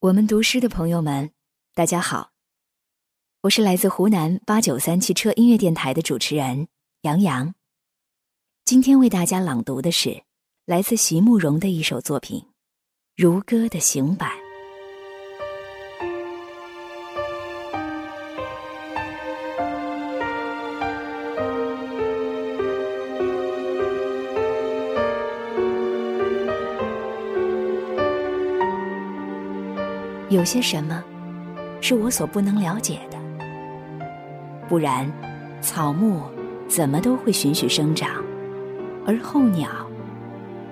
我们读诗的朋友们，大家好，我是来自湖南八九三汽车音乐电台的主持人杨洋。今天为大家朗读的是来自席慕容的一首作品《如歌的行板》。有些什么，是我所不能了解的，不然，草木怎么都会循序生长，而候鸟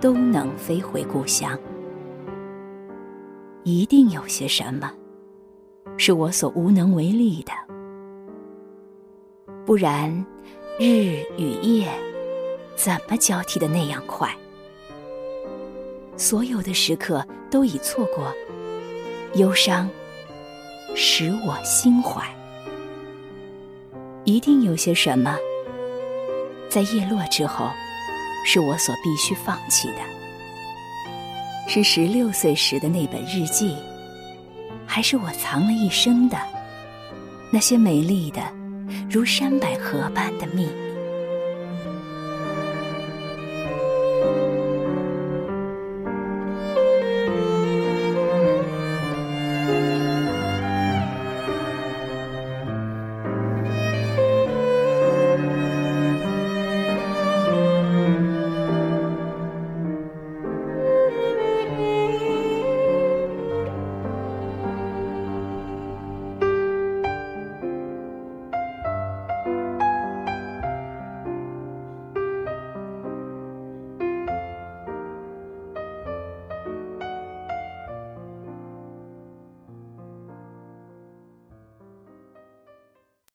都能飞回故乡。一定有些什么，是我所无能为力的，不然，日与夜怎么交替的那样快？所有的时刻都已错过。忧伤使我心怀，一定有些什么，在叶落之后，是我所必须放弃的。是十六岁时的那本日记，还是我藏了一生的那些美丽的如山百合般的秘密？